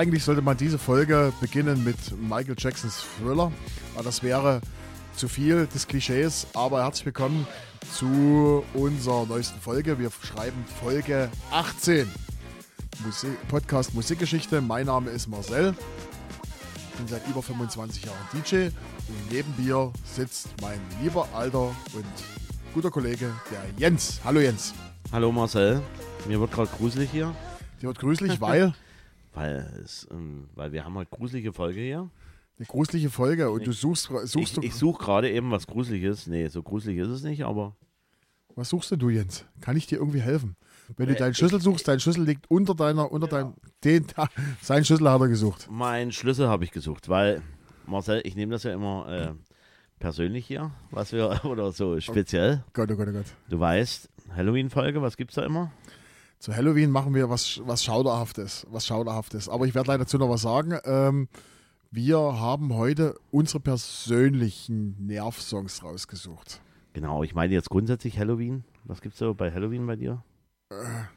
Eigentlich sollte man diese Folge beginnen mit Michael Jacksons Thriller, aber das wäre zu viel des Klischees. Aber herzlich willkommen zu unserer neuesten Folge. Wir schreiben Folge 18. Musik, Podcast Musikgeschichte. Mein Name ist Marcel. Ich bin seit über 25 Jahren DJ und neben mir sitzt mein lieber alter und guter Kollege, der Jens. Hallo Jens. Hallo Marcel. Mir wird gerade gruselig hier. Dir wird gruselig, weil Weil, es, ähm, weil wir haben heute gruselige Folge hier. eine gruselige Folge und du suchst, suchst Ich, ich suche gerade eben was Gruseliges. Nee, so gruselig ist es nicht, aber was suchst denn du Jens? Kann ich dir irgendwie helfen? Wenn du Äh, deinen Schlüssel suchst, dein Schlüssel liegt unter deiner, unter deinem, den, sein Schlüssel hat er gesucht. mein Schlüssel habe ich gesucht, weil Marcel, ich nehme das ja immer äh, persönlich hier, was wir, oder so speziell. Gott, oh Gott, oh Gott. Du weißt, Halloween-Folge, was gibt's da immer? Zu Halloween machen wir was, was Schauderhaftes. Was Schauderhaftes. Aber ich werde leider dazu noch was sagen. Ähm, wir haben heute unsere persönlichen Nervsongs rausgesucht. Genau, ich meine jetzt grundsätzlich Halloween. Was gibt's so bei Halloween bei dir?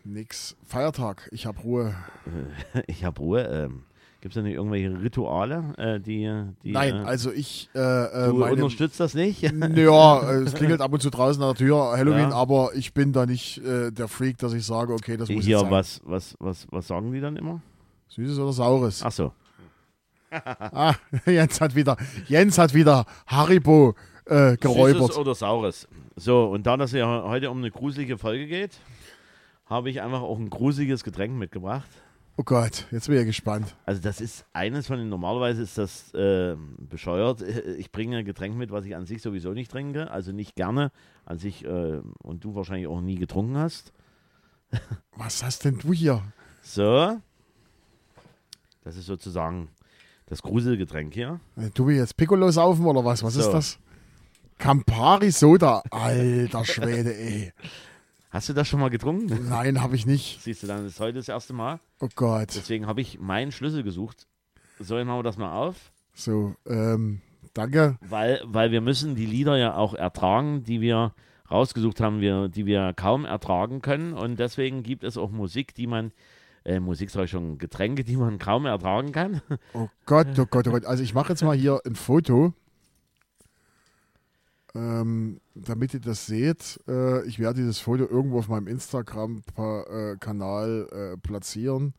Nix. Feiertag. Ich habe Ruhe. Ich habe Ruhe. Ähm, gibt's da nicht irgendwelche Rituale, äh, die, die Nein, äh, also ich. Äh, äh, du meine, unterstützt das nicht? ja, es klingelt ab und zu draußen an der Tür Halloween, Ja. aber ich bin da nicht äh, der Freak, dass ich sage, okay, das muss Hier, jetzt sein. was, was, was, was sagen die dann immer? Süßes oder Saures? Ach so. Ah, Jens hat wieder, Jens hat wieder Haribo äh, geräubert. Süßes oder Saures. So, und da das ja heute um eine gruselige Folge geht, habe ich einfach auch ein gruseliges Getränk mitgebracht. Oh Gott, jetzt bin ich gespannt. Also das ist eines von den, normalerweise ist das äh, bescheuert. Ich bringe ein Getränk mit, was ich an sich sowieso nicht trinke, also nicht gerne an sich äh, und du wahrscheinlich auch nie getrunken hast. Was hast denn du hier? So, das ist sozusagen das Gruselgetränk hier. Äh, Du willst jetzt Piccolo saufen oder was? Was So. ist das? Campari Soda. Alter Schwede, ey. Hast du das schon mal getrunken? Nein, habe ich nicht. Siehst du, dann ist heute das erste Mal. Oh Gott. Deswegen habe ich meinen Schlüssel gesucht. So, jetzt machen wir das mal auf. So, ähm, danke. Weil, weil wir müssen die Lieder ja auch ertragen, die wir rausgesucht haben, wir, die wir kaum ertragen können. Und deswegen gibt es auch Musik, die man, äh, Musik ich schon, Getränke, die man kaum ertragen kann. Oh Gott, oh Gott, oh Gott. Also ich mache jetzt mal hier ein Foto, ähm, damit ihr das seht. Äh, ich werde dieses Foto irgendwo auf meinem Instagram-Kanal äh, platzieren,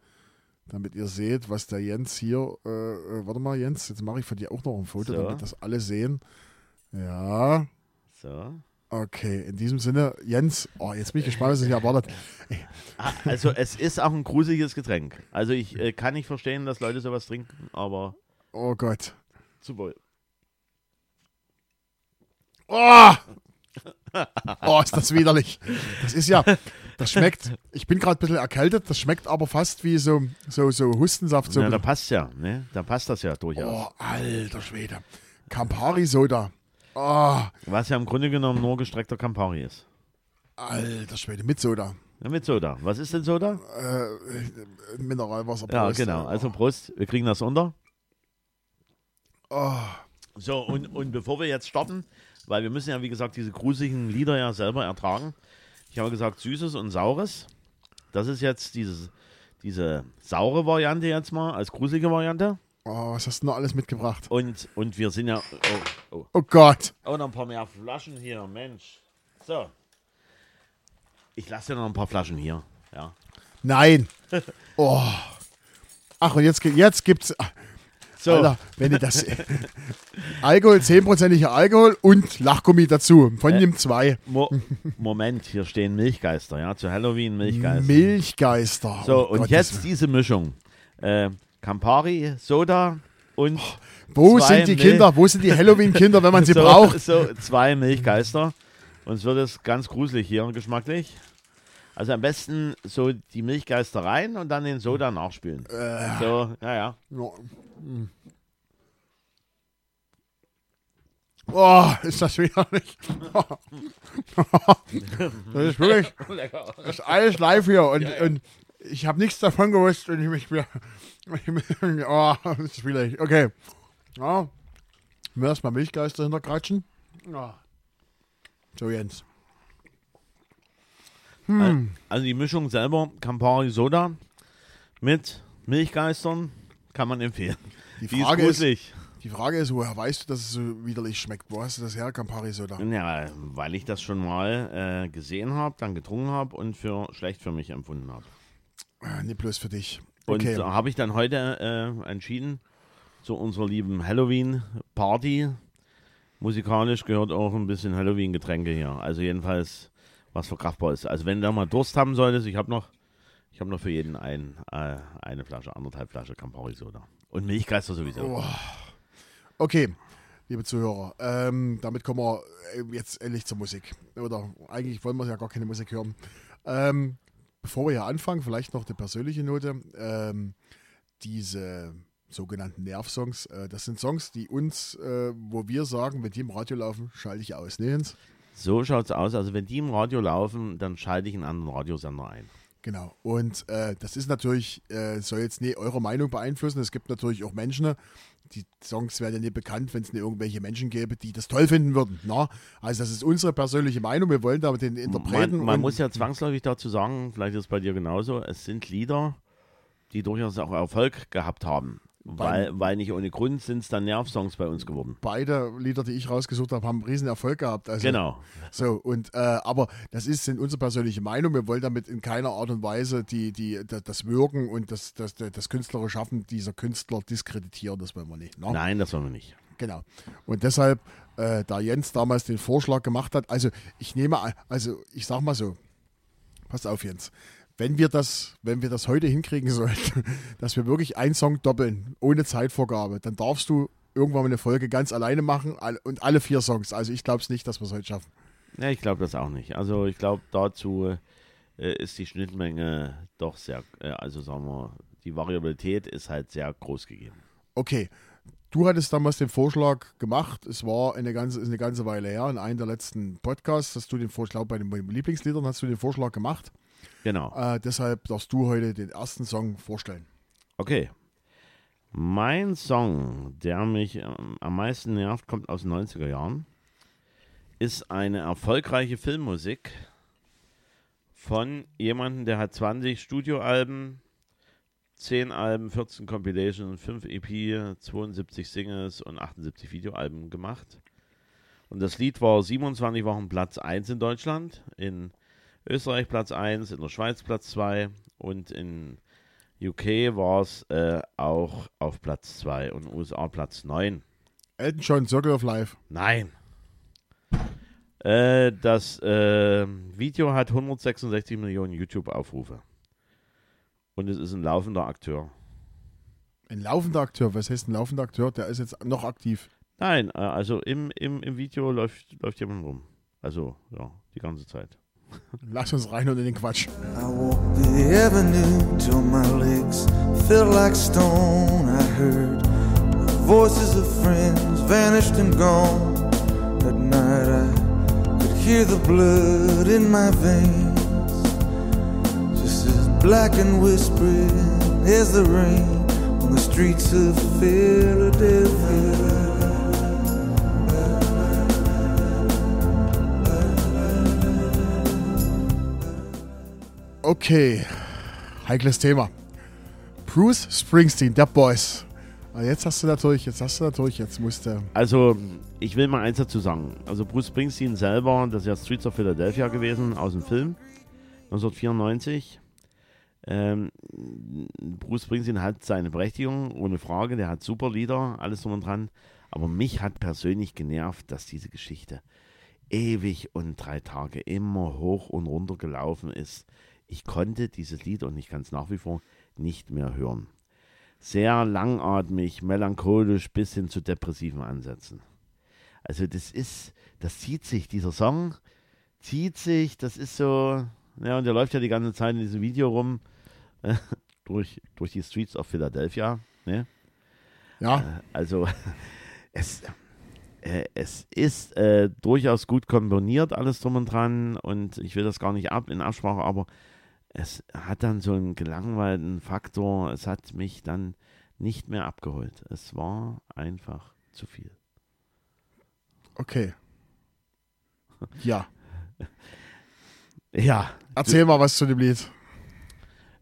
damit ihr seht, was der Jens hier. Äh, äh, warte mal, Jens, jetzt mache ich von dir auch noch ein Foto, So. damit das alle sehen. Ja, So. okay. In diesem Sinne, Jens, oh, jetzt bin ich gespannt, was sich erwartet. Ah, Also es ist auch ein gruseliges Getränk. Also ich äh, kann nicht verstehen, dass Leute sowas trinken, aber Oh Gott. zu wohl. Oh! oh, ist das widerlich. Das ist ja, das schmeckt, ich bin gerade ein bisschen erkältet, das schmeckt aber fast wie so, so, so Hustensaft. So Ja, da passt ja, ne? Da passt das ja durchaus. oh, alter Schwede. Campari Soda. Oh, Was ja im Grunde genommen nur gestreckter Campari ist. alter Schwede, mit Soda. Ja, mit Soda. Was ist denn Soda? Äh, Mineralwasser. Ja, Prost. genau. Also Prost, wir kriegen das unter. Oh, So, und, und bevor wir jetzt starten, weil wir müssen ja, wie gesagt, diese gruseligen Lieder ja selber ertragen. Ich habe gesagt, Süßes und Saures. Das ist jetzt dieses, diese saure Variante jetzt mal, als gruselige Variante. oh, was hast du noch alles mitgebracht? Und, und wir sind ja. Oh, oh. Oh Gott. oh, noch ein paar mehr Flaschen hier, Mensch. So. Ich lasse dir noch ein paar Flaschen hier. Ja. Nein. Oh. Ach, und jetzt, jetzt gibt's. So. Alter, wenn ihr das. Alkohol, 10%iger Alkohol und Lachgummi dazu. Von Äh, dem zwei. Mo Moment, hier stehen Milchgeister, ja, zu Halloween Milchgeister. Milchgeister. So, Oh und Gottes jetzt diese Mischung. Äh, Campari, Soda und Wo zwei sind die Mil- Kinder? Wo sind die Halloween-Kinder, wenn man sie so, braucht? So zwei Milchgeister. Und es wird es ganz gruselig hier geschmacklich. Also am besten so die Milchgeister rein und dann den Soda nachspülen. Äh, So, ja, ja. ja. Hm. Oh, ist das widerlich. das ist wirklich, das ist alles live hier und, und ich habe nichts davon gewusst und ich mich wieder, oh, das ist widerlich. Okay. Ja. Mir erstmal Milchgeister hinterkratschen. Ja. So, Jens. Hm. Also die Mischung selber, Campari Soda mit Milchgeistern kann man empfehlen. Die Die ist Frage ist, gruselig. die Frage ist, woher weißt du, dass es so widerlich schmeckt? Wo hast du das her, Campari Soda? Ja, weil ich das schon mal äh, gesehen habe, dann getrunken habe und für schlecht für mich empfunden habe. Ah, Nicht bloß für dich. Und Okay. da habe ich dann heute äh, entschieden, zu unserer lieben Halloween-Party. Musikalisch gehört auch ein bisschen Halloween-Getränke hier. Also jedenfalls, was verkraftbar ist. Also wenn du da mal Durst haben solltest, ich habe noch, ich habe noch für jeden ein, äh, eine Flasche, anderthalb Flasche Campari Soda. Und Milchgeister sowieso. Oh. Okay, liebe Zuhörer, ähm, damit kommen wir äh, jetzt endlich zur Musik. Oder eigentlich wollen wir ja gar keine Musik hören. Ähm, bevor wir hier anfangen, vielleicht noch eine persönliche Note. Ähm, diese sogenannten Nervsongs, äh, das sind Songs, die uns, äh, wo wir sagen, wenn die im Radio laufen, schalte ich aus. Ne, Jens? So schaut's aus. Also wenn die im Radio laufen, dann schalte ich einen anderen Radiosender ein. Genau. Und äh, das ist natürlich, äh, soll jetzt nicht eure Meinung beeinflussen. Es gibt natürlich auch Menschen, die Songs werden ja nicht bekannt, wenn es nicht irgendwelche Menschen gäbe, die das toll finden würden. Na? Also das ist unsere persönliche Meinung. Wir wollen da den Interpreten. Man, man muss ja zwangsläufig dazu sagen, vielleicht ist es bei dir genauso, es sind Lieder, die durchaus auch Erfolg gehabt haben. Weil, weil nicht ohne Grund sind es dann Nervsongs bei uns geworden. Beide Lieder, die ich rausgesucht habe, haben einen riesen Erfolg gehabt. Also, Genau. So, und äh, aber das ist sind unsere persönliche Meinung. Wir wollen damit in keiner Art und Weise die, die, da- das Wirken und das, das, das künstlerische Schaffen dieser Künstler diskreditieren. Das wollen wir nicht. Ne? Nein, das wollen wir nicht. Genau. Und deshalb, äh, da Jens damals den Vorschlag gemacht hat, also ich nehme, also ich sag mal so, pass auf Jens, wenn wir das, wenn wir das heute hinkriegen sollten, dass wir wirklich einen Song doppeln, ohne Zeitvorgabe, dann darfst du irgendwann mal eine Folge ganz alleine machen und alle vier Songs. Also ich glaube es nicht, dass wir es heute schaffen. Ja, ich glaube das auch nicht. Also ich glaube, dazu äh, ist die Schnittmenge doch sehr, äh, also sagen wir, die Variabilität ist halt sehr groß gegeben. Okay. Du hattest damals den Vorschlag gemacht, es war eine ganze, eine ganze Weile her, in einem der letzten Podcasts, hast du den Vorschlag, bei den Lieblingsliedern hast du den Vorschlag gemacht. Genau. Äh, deshalb darfst du heute den ersten Song vorstellen. Okay. Mein Song, der mich ähm, am meisten nervt, kommt aus den 90er Jahren. Ist eine erfolgreiche Filmmusik von jemandem, der hat 20 Studioalben, 10 Alben, 14 Compilations, 5 EP, 72 Singles und 78 Videoalben gemacht. Und das Lied war 27 Wochen Platz 1 in Deutschland, in Österreich Platz 1, in der Schweiz Platz 2 und in UK war es äh, auch auf Platz 2 und USA Platz 9. Elton John, Circle of Life. Nein. Äh, das äh, Video hat 166 Millionen YouTube-Aufrufe. Und es ist ein laufender Akteur. Ein laufender Akteur. Was heißt ein laufender Akteur? Der ist jetzt noch aktiv. Nein, äh, also im, im, im Video läuft, läuft jemand rum. Also, ja, die ganze Zeit. Lass uns rein und in den Quatsch. I walked the avenue till my legs felt like stone. I heard the voices of friends vanished and gone. At night I could hear the blood in my veins, just as black and whispering as the rain on the streets of Philadelphia. Okay. Heikles Thema. Bruce Springsteen, der Boss. Aber jetzt hast du natürlich, jetzt hast du natürlich, jetzt musste. Also, ich will mal eins dazu sagen. Also, Bruce Springsteen selber, das ist ja Streets of Philadelphia gewesen, aus dem Film, 1994. Ähm, Bruce Springsteen hat seine Berechtigung, ohne Frage. Der hat super Lieder, alles drum und dran. Aber mich hat persönlich genervt, dass diese Geschichte ewig und drei Tage immer hoch und runter gelaufen ist. Ich konnte dieses Lied und ich kann es nach wie vor nicht mehr hören. Sehr langatmig, melancholisch bis hin zu depressiven Ansätzen. Also das ist, das zieht sich, dieser Song zieht sich, das ist so, ja, und der läuft ja die ganze Zeit in diesem Video rum, äh, durch, durch die Streets of Philadelphia, ne? Ja, Also es, äh, es ist äh, durchaus gut komponiert, alles drum und dran. Und ich will das gar nicht ab in Absprache, aber es hat dann so einen gelangweilten Faktor. Es hat mich dann nicht mehr abgeholt. Es war einfach zu viel. okay. Ja. Ja, Erzähl mal was zu dem Lied.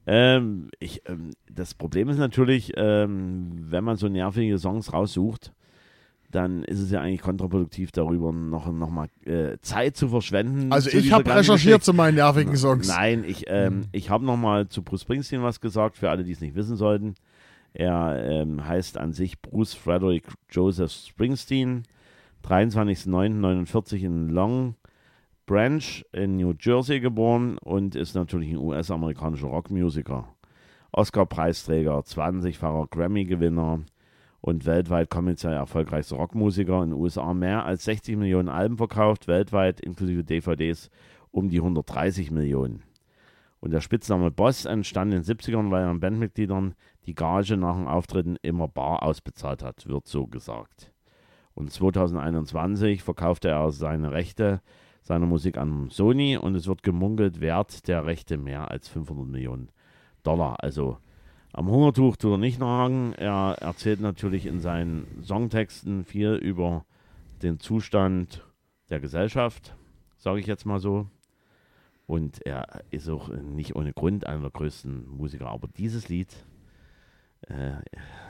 Ähm, ich, ähm, das Problem ist natürlich, ähm, wenn man so nervige Songs raussucht, dann ist es ja eigentlich kontraproduktiv, darüber noch, noch mal äh, Zeit zu verschwenden. Also zu ich habe recherchiert Geschichte. zu meinen nervigen Songs. Nein, ich, ähm, Mhm. ich habe noch mal zu Bruce Springsteen was gesagt, für alle, die es nicht wissen sollten. Er ähm, heißt an sich Bruce Frederick Joseph Springsteen, 23.09.49 in Long Branch in New Jersey geboren und ist natürlich ein US-amerikanischer Rockmusiker. Oscar-Preisträger, 20-facher Grammy-Gewinner und weltweit kommerziell erfolgreichster Rockmusiker. In den USA mehr als 60 Millionen Alben verkauft, weltweit inklusive DVDs um die 130 Millionen. Und der Spitzname Boss entstand in den 70ern, weil er an Bandmitgliedern die Gage nach den Auftritten immer bar ausbezahlt hat, wird so gesagt. Und 2021 verkaufte er seine Rechte seiner Musik an Sony und es wird gemunkelt, Wert der Rechte mehr als 500 Millionen Dollar. Also am Hungertuch tut er nicht nagen. Er erzählt natürlich in seinen Songtexten viel über den Zustand der Gesellschaft, sage ich jetzt mal so. Und er ist auch nicht ohne Grund einer der größten Musiker. Aber dieses Lied, äh,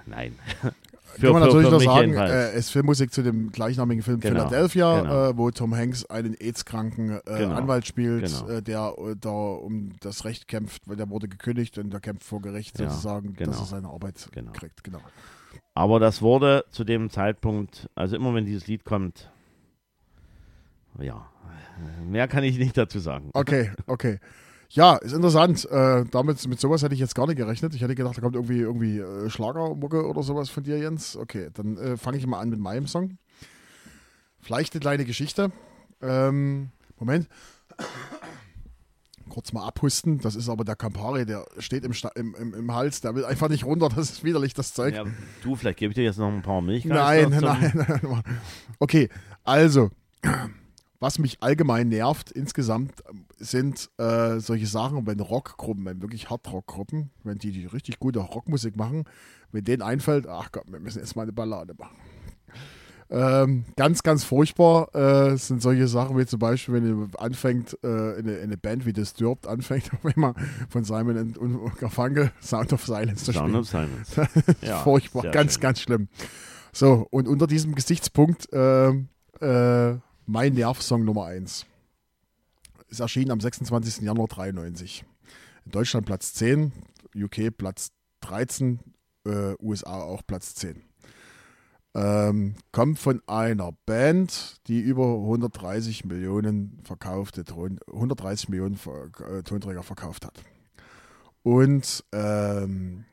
nein. Kann man natürlich noch sagen, äh, es ist Filmmusik zu dem gleichnamigen Film Genau, Philadelphia, genau. Äh, wo Tom Hanks einen AIDS-kranken äh, Genau, Anwalt spielt, genau. äh, der äh, da um das Recht kämpft, weil der wurde gekündigt und der kämpft vor Gericht Ja, sozusagen, genau. dass er seine Arbeit Genau. kriegt. Genau. Aber das wurde zu dem Zeitpunkt, also immer wenn dieses Lied kommt, ja, mehr kann ich nicht dazu sagen. Okay, okay. Ja, ist interessant. Äh, damit, mit sowas hätte ich jetzt gar nicht gerechnet. Ich hätte gedacht, da kommt irgendwie, irgendwie äh, Schlagermucke oder sowas von dir, Jens. Okay, dann äh, fange ich mal an mit meinem Song. Vielleicht eine kleine Geschichte. Ähm, Moment. Kurz mal abhusten. Das ist aber der Campari, der steht im, Sta im, im, im Hals. Der will einfach nicht runter. Das ist widerlich, das Zeug. Ja, du, vielleicht gebe ich dir jetzt noch ein paar Milchgeister. Nein, zum- nein, nein. Okay, also, was mich allgemein nervt insgesamt sind äh, solche Sachen, wenn Rockgruppen, wenn wirklich Hardrockgruppen, wenn die, die richtig gute Rockmusik machen, wenn denen einfällt, ach Gott, wir müssen jetzt mal eine Ballade machen. Ähm, ganz, ganz furchtbar äh, sind solche Sachen wie zum Beispiel, wenn ihr anfängt, äh, eine, eine Band wie Disturbed anfängt, auf einmal von Simon und, und Garfunkel Sound of Silence zu Sound spielen. of Silence. Ja, Furchtbar, ganz, schön. ganz schlimm. So, und unter diesem Gesichtspunkt ähm, äh, mein Nervsong Nummer 1. Ist erschienen am 26. Januar 93. In Deutschland Platz 10, UK Platz 13, äh, USA auch Platz 10. Ähm, kommt von einer Band, die über 130 Millionen verkaufte Ton, 130 Millionen Ver äh, Tonträger verkauft hat. Und ähm,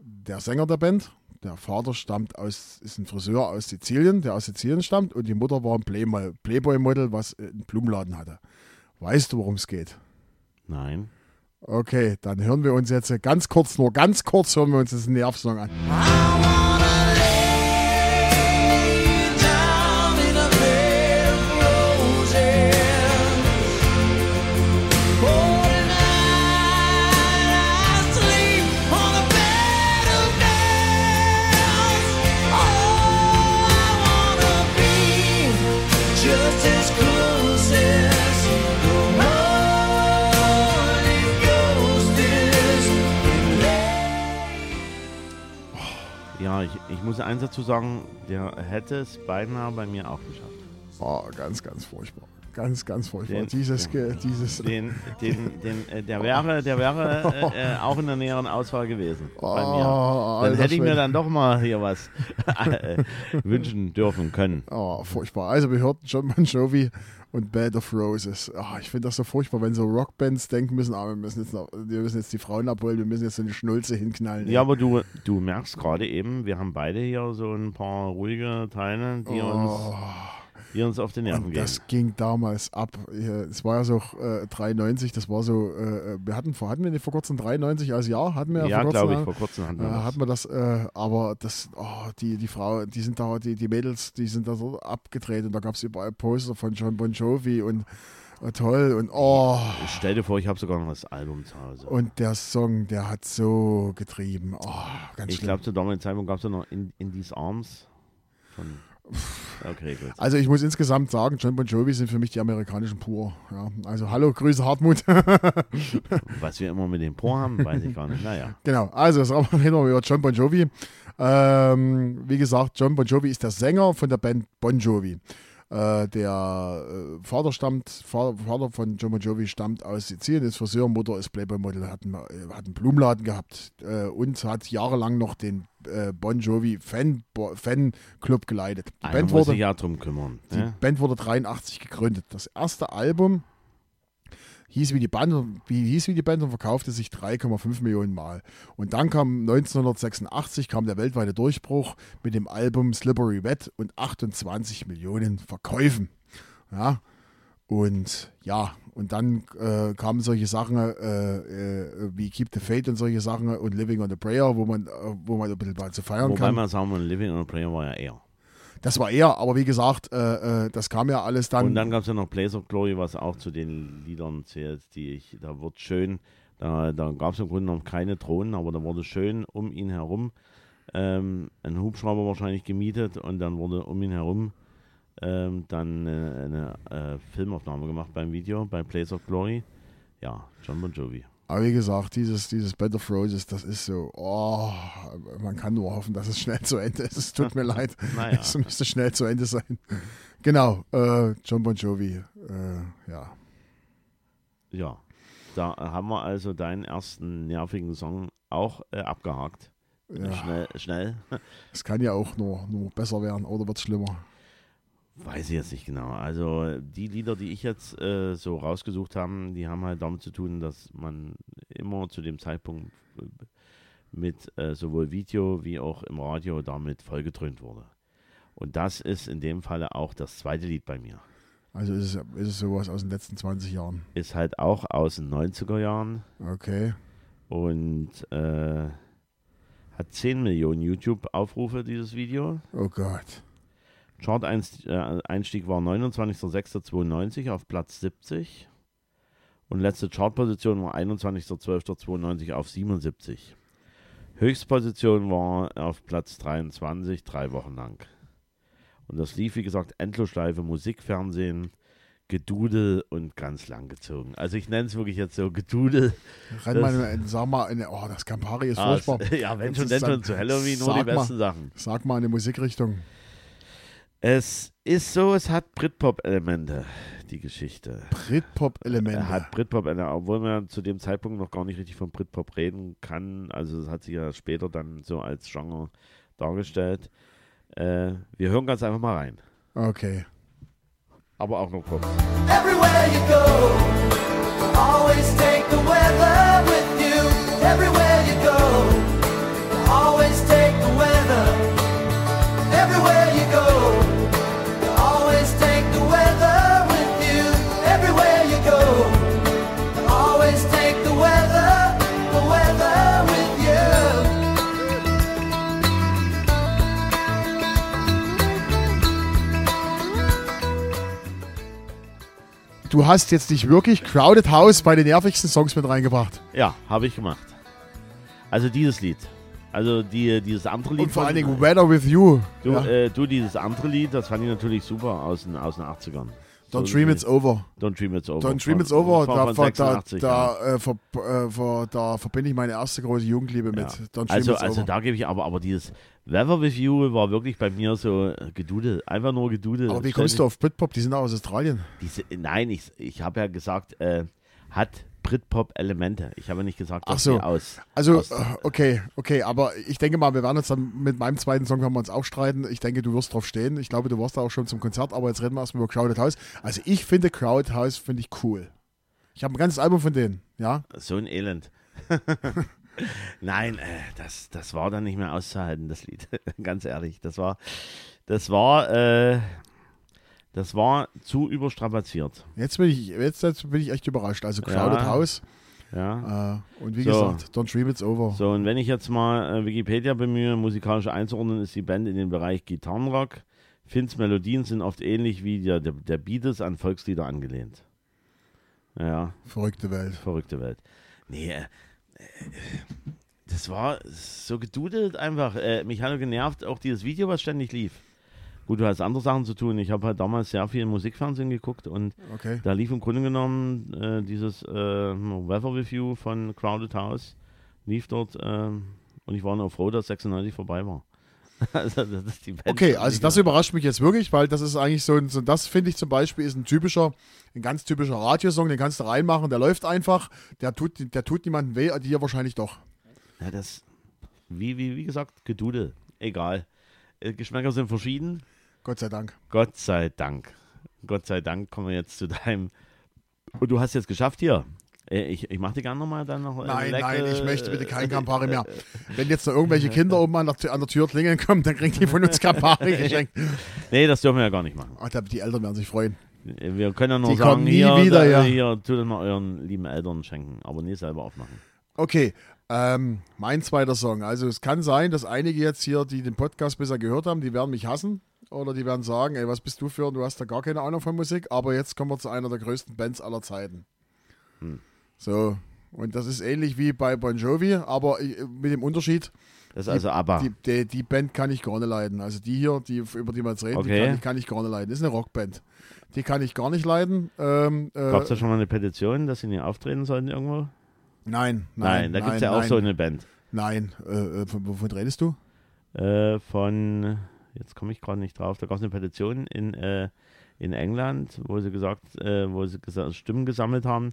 der Sänger der Band, der Vater stammt aus, ist ein Friseur aus Sizilien, der aus Sizilien stammt, und die Mutter war ein Playboy-Model, was einen Blumenladen hatte. Weißt du, worum es geht? Nein. Okay, dann hören wir uns jetzt ganz kurz, nur ganz kurz hören wir uns jetzt einen Nervsong an. Ich, muss eins dazu sagen, der hätte es beinahe bei mir auch geschafft. Oh, ganz, ganz furchtbar. Ganz, ganz furchtbar. Den- dieses, Ge- dieses, Den, den, den, äh, der wäre, der wäre äh, äh, auch in der näheren Auswahl gewesen bei mir. Oh, Dann alter hätte ich mir dann doch mal hier was äh, wünschen dürfen können. Oh, furchtbar. Also wir hörten John Bon Jovi und Bed of Roses. Oh, ich finde das so furchtbar, wenn so Rockbands denken müssen, ah, wir müssen jetzt noch, wir müssen jetzt die Frauen abholen, wir müssen jetzt so eine Schnulze hinknallen. Ja, aber du, du merkst gerade eben, wir haben beide hier so ein paar ruhige Teile, die, uns, Oh, die uns auf die Nerven gehen. das ging damals ab. Ja, Es war ja so äh, 93, das war so, äh, wir hatten vor, hatten wir nicht vor kurzem 93 als Jahr, hatten wir ja, kurzem. glaube ich, ja. vor kurzem hatten wir Äh, das. hat man das, äh, aber das, oh, die, die Frau, die sind da, die, die Mädels, die sind da so abgedreht und da gab es überall Poster von John Bon Jovi und äh, toll und oh, Stell dir vor, ich habe sogar noch das Album zu Hause. und der Song, der hat so getrieben. Oh, ganz ich glaube, zur damaligen Zeitpunkt gab es ja noch in, in These Arms. Von, Okay, gut. Also ich muss insgesamt sagen, John Bon Jovi sind für mich die amerikanischen Pur. Ja, also hallo, Grüße Hartmut. Was wir immer mit dem Por haben, weiß ich gar nicht. Naja. genau, also das reden wir über John Bon Jovi. Ähm, wie gesagt, John Bon Jovi ist der Sänger von der Band Bon Jovi. Äh, der äh, Vater stammt, Vater, Vater von Bon Jovi stammt aus Sizilien, ist Friseur, Mutter ist Playboy-Model, hat, einen- äh, hat einen Blumenladen gehabt äh, und hat jahrelang noch den äh, Bon Jovi Fan, Bo- Fanclub geleitet. Die Einer Band muss wurde sich ja drum kümmern. die Ne? Band wurde 83 gegründet. Das erste Album hieß wie die Band, und- wie, hieß wie die Band und verkaufte sich 3,5 Millionen Mal. Und dann kam 1986 kam der weltweite Durchbruch mit dem Album Slippery Wet und 28 Millionen Verkäufen. Ja. Und ja, und dann äh, kamen solche Sachen äh, äh, wie Keep the Faith und solche Sachen und Living on a Prayer, wo man, äh, wo man ein bisschen zu feiern Wobei kann. man sagen muss, Living on a Prayer war ja eher. Das war er, aber wie gesagt, äh, äh, das kam ja alles dann. Und dann gab es ja noch Blaze of Glory, was auch zu den Liedern zählt, die ich, da wird schön, da, da gab es im Grunde noch keine Drohnen, aber da wurde schön um ihn herum ähm, ein Hubschrauber wahrscheinlich gemietet und dann wurde um ihn herum ähm, dann äh, eine äh, Filmaufnahme gemacht beim Video, bei Blaze of Glory. Ja, John Bon Jovi. Aber wie gesagt, dieses, dieses Band of Roses, das ist so, oh, man kann nur hoffen, dass es schnell zu Ende ist. Es tut mir leid. Naja. Es müsste schnell zu Ende sein. Genau, äh, John Bon Jovi, äh, ja. Ja, da haben wir also deinen ersten nervigen Song auch äh, abgehakt. ja. Schnell, schnell. Es kann ja auch nur, nur besser werden oder wird es schlimmer. Weiß ich jetzt nicht genau. Also die Lieder, die ich jetzt äh, so rausgesucht habe, die haben halt damit zu tun, dass man immer zu dem Zeitpunkt äh, mit äh, sowohl Video wie auch im Radio damit vollgetrönt wurde. Und das ist in dem Falle auch das zweite Lied bei mir. Also ist es, ist es sowas aus den letzten 20 Jahren. Ist halt auch aus den 90er Jahren Okay. und äh, hat 10 Millionen YouTube-Aufrufe, dieses Video. Oh Gott. Chart-Einstieg war 29.06.92 auf Platz 70 und letzte Chartposition war 21.12.92 auf 77. Höchstposition war auf Platz 23, drei Wochen lang. Und das lief, wie gesagt, Endlosschleife, Musik, Fernsehen, Gedudel und ganz lang gezogen. Also ich nenne es wirklich jetzt so Gedudel. Renn Das- mal, in- sag mal, in, oh, das Campari ist Ah, furchtbar. ja, wenn schon, denn schon zu Halloween nur die mal. besten Sachen. Sag mal eine Musikrichtung. Es ist so, es hat Britpop-Elemente, die Geschichte. Britpop-Elemente. Er hat Britpop, äh, obwohl man zu dem Zeitpunkt noch gar nicht richtig von Britpop reden kann. Also es hat sich ja später dann so als Genre dargestellt. Äh, wir hören ganz einfach mal rein. Okay. Aber auch noch kurz. Everywhere you go, always take the weather with you. Everywhere you go, always take Du hast jetzt nicht wirklich Crowded House bei den nervigsten Songs mit reingebracht. Ja, habe ich gemacht. Also dieses Lied. Also die, dieses andere Lied. Und vor allen Dingen Weather with You. Du, ja. äh, du, dieses andere Lied, das fand ich natürlich super aus den, aus den 80ern. Don't Dream It's Over. Don't Dream It's Over. Don't Dream It's Over. Da, da, 86, ja. da, äh, ver, äh, ver, da verbinde ich meine erste große Jugendliebe mit. Ja. Don't Dream Also, It's also da gebe ich aber, aber dieses Weather with You war wirklich bei mir so äh, Gedudel, einfach nur Gedudel. Aber wie kommst du auf Britpop? Die sind auch aus Australien. Diese, nein, ich, ich habe ja gesagt, äh, hat Britpop-Elemente. Ich habe nicht gesagt, dass so. aus. Also, aus äh, okay, okay, aber ich denke mal, wir werden uns dann mit meinem zweiten Song werden wir uns auch streiten. Ich denke, du wirst drauf stehen. Ich glaube, du warst da auch schon zum Konzert, aber jetzt reden wir erstmal über Crowded House. Also ich finde Crowded House finde ich cool. Ich habe ein ganzes Album von denen, ja. so ein Elend. Nein, äh, das, das war dann nicht mehr auszuhalten, das Lied. Ganz ehrlich. Das war, das war, äh, das war zu überstrapaziert. Jetzt bin ich, jetzt, jetzt bin ich echt überrascht. Also Crowded Ja. House Ja. äh, und wie So. gesagt, Don't Dream It's Over. So, und wenn ich jetzt mal äh, Wikipedia bemühe, musikalisch einzuordnen, ist die Band in den Bereich Gitarrenrock. Finns Melodien sind oft ähnlich wie der, der, der Beatles an Volkslieder angelehnt. Ja, Verrückte Welt. verrückte Welt. Nee, äh, äh, das war so gedudelt einfach. Äh, mich hat nur genervt auch dieses Video, was ständig lief. Gut, du hast andere Sachen zu tun. Ich habe halt damals sehr viel Musikfernsehen geguckt und Okay. da lief im Grunde genommen äh, dieses äh, Weather Review von Crowded House, lief dort ähm, und ich war nur froh, dass 96 vorbei war. also, das ist die Okay, also das überrascht mich jetzt wirklich, weil das ist eigentlich so ein, so das finde ich zum Beispiel ist ein typischer, ein ganz typischer Radiosong, den kannst du reinmachen, der läuft einfach, der tut, der tut niemandem weh, dir wahrscheinlich doch. Ja, das, wie, wie, wie gesagt, Gedudel. Egal. Äh, Geschmäcker sind verschieden. Gott sei Dank. Gott sei Dank. Gott sei Dank kommen wir jetzt zu deinem. Und du hast jetzt geschafft hier. Äh, Ich, ich mache dir gerne nochmal dann noch. äh, Nein, leck- nein, ich möchte bitte äh, kein Campari mehr. Wenn jetzt noch irgendwelche Kinder oben an der, Tür- an der Tür klingeln kommen, dann kriegen die von uns Campari geschenkt. Nee, das dürfen wir ja gar nicht machen. Ach, da- die Eltern werden sich freuen. Äh, Wir können ja nur Die sagen, hier, wieder, da, ja. hier, tut es mal euren lieben Eltern schenken, aber nie selber aufmachen. Okay, ähm, mein zweiter Song. Also es kann sein, dass einige jetzt hier, die den Podcast bisher gehört haben, die werden mich hassen oder die werden sagen, ey, was bist du für, du hast da gar keine Ahnung von Musik. Aber jetzt kommen wir zu einer der größten Bands aller Zeiten. Hm. So, und das ist ähnlich wie bei Bon Jovi, aber mit dem Unterschied, Das ist also ABBA. die, die, die Band kann ich gar nicht leiden. Also die hier, die, über die wir jetzt reden, die Okay. kann, ich, kann ich gar nicht leiden. Das ist eine Rockband. Die kann ich gar nicht leiden. Ähm, äh, Gab es da schon mal eine Petition, dass sie nie auftreten sollten irgendwo? Nein, Nein, nein, da gibt es ja auch nein, so eine Band. Nein, äh, äh, von, wovon redest du? äh, von, jetzt komme ich gerade nicht drauf, da gab es eine Petition in, äh, in England, wo sie gesagt, äh, wo sie gesa Stimmen gesammelt haben,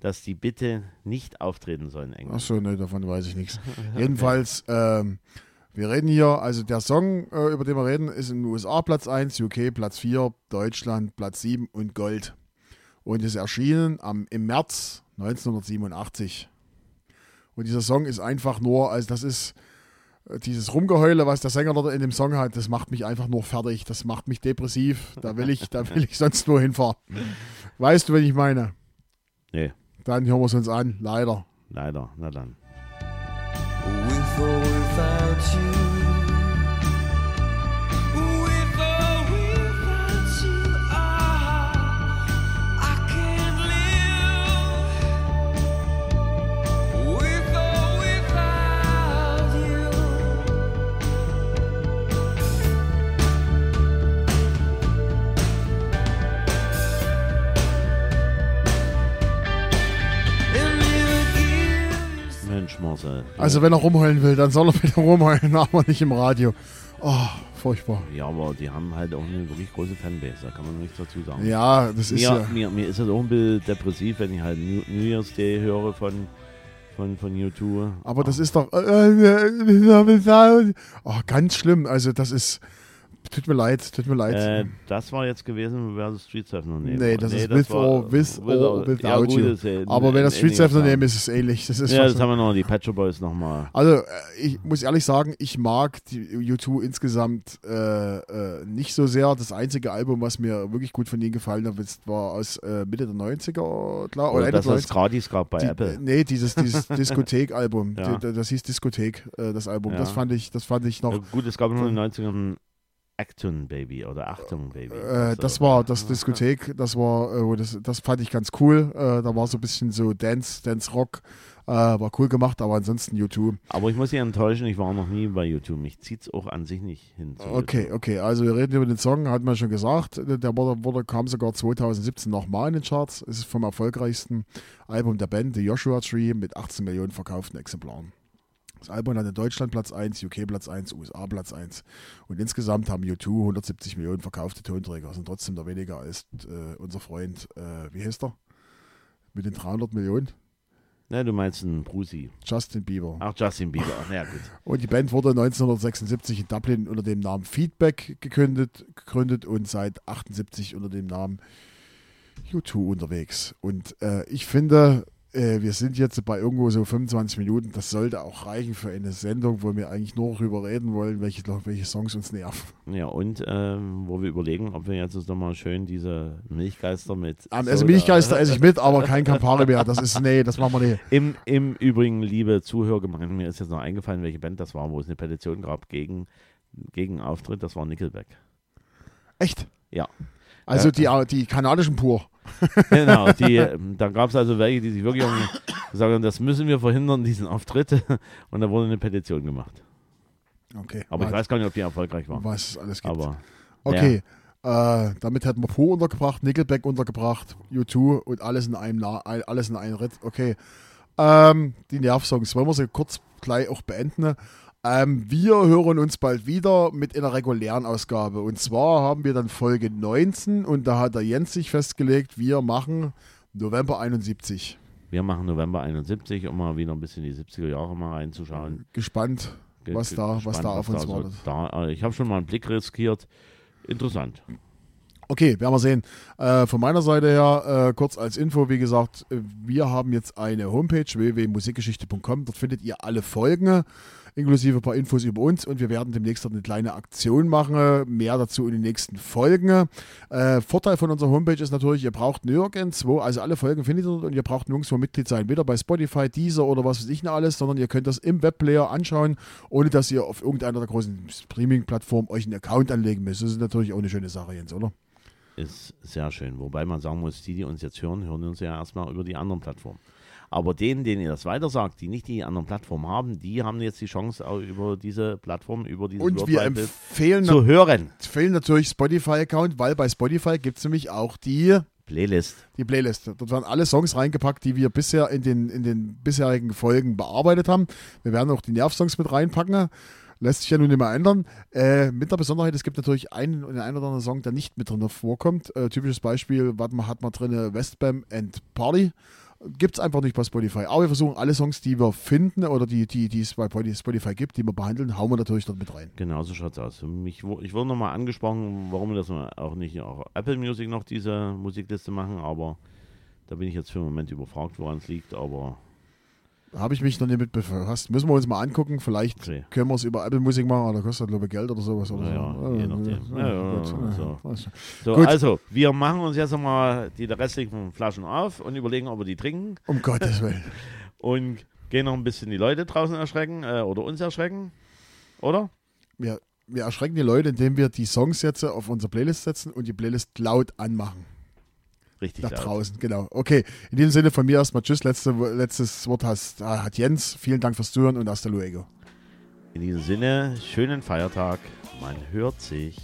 dass die bitte nicht auftreten sollen in England. Achso, ne, davon weiß ich nichts. Jedenfalls, ähm, wir reden hier, also der Song, äh, über den wir reden, ist in den USA Platz 1, UK Platz 4, Deutschland Platz 7 und Gold. Und ist erschienen am, im März 1987. Und dieser Song ist einfach nur, also das ist dieses Rumgeheule, was der Sänger dort in dem Song hat, das macht mich einfach nur fertig. Das macht mich depressiv. Da will ich, da will ich sonst nur hinfahren. Weißt du, wen ich meine? Nee, Dann hören wir es uns an, leider. leider, na dann. With or without you. Marcel. Also wenn er rumheulen will, dann soll er wieder rumheulen, aber nicht im Radio. Oh, furchtbar. Ja, aber die haben halt auch eine wirklich große Fanbase, da kann man nichts dazu sagen. Ja, das ist mir, ja. mir, mir ist das auch ein bisschen depressiv, wenn ich halt New, New Year's Day höre von, von, von U2. Aber das ist doch. äh, Oh, ganz schlimm. Also das ist. Tut mir leid, tut mir leid. Äh, das war jetzt gewesen, wer das Street noch nehmen. Nee, das ist with or- with or without you. aber wenn das Street Seven nehmen, ist es ähnlich. Das ist Ja, das haben wir noch, die Pet Shop Boys nochmal. Also, äh, ich muss ehrlich sagen, ich mag die U2 insgesamt äh, äh, nicht so sehr. Das einzige Album, was mir wirklich gut von ihnen gefallen hat, ist- war aus äh, Mitte der 90er, klar, oder Oder das 90er. gratis gab bei Die, Apple. nee, dieses, dieses Diskothek-Album. Ja. Das hieß Diskothek, äh, das Album. Ja. Das fand ich, das fand ich noch. Ja, gut, es gab noch in den 90ern Acton Baby oder Achtung Baby. Äh, Also, das war das Diskothek, das war, äh, das, das fand ich ganz cool. Äh, da war so ein bisschen so Dance, Dance Rock, äh, war cool gemacht, aber ansonsten YouTube. Aber ich muss Sie enttäuschen, ich war noch nie bei YouTube. Mich zieht es auch an sich nicht hin. zu Okay, YouTube. okay, also wir reden über den Song, hat man schon gesagt. Der wurde, wurde, kam sogar 2017 nochmal in den Charts. Es ist vom erfolgreichsten Album der Band, The Joshua Tree, mit 18 Millionen verkauften Exemplaren. Das Album hat in Deutschland Platz 1, UK Platz 1, USA Platz 1. Und insgesamt haben U2 170 Millionen verkaufte Tonträger. Sind trotzdem da weniger als äh, unser Freund, äh, wie heißt er? Mit den 300 Millionen? Ja, du meinst einen Brusi. Justin Bieber. Ach, Justin Bieber. Ach, ja, gut. Und die Band wurde 1976 in Dublin unter dem Namen Feedback gegründet, gegründet und seit 78 unter dem Namen U2 unterwegs. Und äh, ich finde, äh, wir sind jetzt bei irgendwo so 25 Minuten. Das sollte auch reichen für eine Sendung, wo wir eigentlich nur darüber reden wollen, welche, welche Songs uns nerven. Ja, und ähm, wo wir überlegen, ob wir jetzt noch mal schön diese Milchgeister mit. Also Soda- Milchgeister esse ich mit, aber kein Campari mehr. Das ist, nee, das machen wir nicht. Im, Im Übrigen, liebe Zuhörgemeinde, mir ist jetzt noch eingefallen, welche Band das war, wo es eine Petition gab gegen, gegen Auftritt. Das war Nickelback. Echt? Ja. Also Äh, die, die kanadischen Pur. Genau, die, ähm, da gab es also welche, die sich wirklich um- gesagt haben, das müssen wir verhindern, diesen Auftritt. Und da wurde eine Petition gemacht. Okay. Aber ich was, weiß gar nicht, ob die erfolgreich war. was es alles gibt. Aber Okay. Äh, damit hätten wir Pooh untergebracht, Nickelback untergebracht, U2 und alles in einem alles in einem Ritt. Okay. Ähm, die Nervsongs, wollen wir sie kurz gleich auch beenden. Ähm, wir hören uns bald wieder mit einer regulären Ausgabe. Und zwar haben wir dann Folge 19 und da hat der Jens sich festgelegt, wir machen November 71. Wir machen November 71, um mal wieder ein bisschen die 70er Jahre mal reinzuschauen. Gespannt, was da, was Gespannt, da auf uns so wartet. Da, äh, ich habe schon mal einen Blick riskiert. Interessant. Okay, werden wir sehen. Äh, von meiner Seite her, äh, kurz als Info, wie gesagt, äh, wir haben jetzt eine Homepage, www.musikgeschichte.com. Dort findet ihr alle Folgen, inklusive ein paar Infos über uns und wir werden demnächst eine kleine Aktion machen. Mehr dazu in den nächsten Folgen. Äh, Vorteil von unserer Homepage ist natürlich, ihr braucht nirgendwo, also alle Folgen findet ihr dort und ihr braucht nirgendwo Mitglied sein. Weder bei Spotify, Deezer oder was weiß ich noch alles, sondern ihr könnt das im Webplayer anschauen, ohne dass ihr auf irgendeiner der großen Streaming-Plattformen euch einen Account anlegen müsst. Das ist natürlich auch eine schöne Sache, Jens, oder? Ist sehr schön. Wobei man sagen muss, die, die uns jetzt hören, hören uns ja erstmal über die anderen Plattformen. Aber denen, denen ihr das weiter sagt, die nicht die anderen Plattformen haben, die haben jetzt die Chance, auch über diese Plattform, über diese Und wir empfehlen, zu hören. empfehlen natürlich Spotify-Account, weil bei Spotify gibt es nämlich auch die, Playlist. die Playlist. Dort werden alle Songs reingepackt, die wir bisher in den, in den bisherigen Folgen bearbeitet haben. Wir werden auch die Nervsongs mit reinpacken. Lässt sich ja nun nicht mehr ändern. Äh, mit der Besonderheit, es gibt natürlich einen, einen oder anderen Song, der nicht mit drin vorkommt. Äh, typisches Beispiel, was man hat man drin, Westbam and Party. Gibt es einfach nicht bei Spotify. Aber wir versuchen alle Songs, die wir finden oder die, die, die es bei Spotify gibt, die wir behandeln, hauen wir natürlich dort mit rein. Genau so schaut es aus. Mich, ich wurde nochmal angesprochen, warum wir das auch nicht auf Apple Music noch diese Musikliste machen, aber da bin ich jetzt für den Moment überfragt, woran es liegt, aber Habe ich mich noch nicht mit befasst. Müssen wir uns mal angucken. Vielleicht Okay. können wir es über Apple Musik machen, aber da kostet glaube ich Geld oder sowas. Oder Ja, so. ja, je nachdem. Ja, ja, so. So, also, wir machen uns jetzt nochmal die restlichen Flaschen auf und überlegen, ob wir die trinken Um Gottes Willen. und gehen noch ein bisschen die Leute draußen erschrecken äh, oder uns erschrecken. Oder? Wir, wir erschrecken die Leute, indem wir die Songs jetzt auf unsere Playlist setzen und die Playlist laut anmachen. Richtig. Nach laut. draußen, genau. Okay, in diesem Sinne von mir erstmal Tschüss. Letzte, letztes Wort hast, hat Jens. Vielen Dank fürs Zuhören und hasta luego. In diesem Sinne, schönen Feiertag. Man hört sich.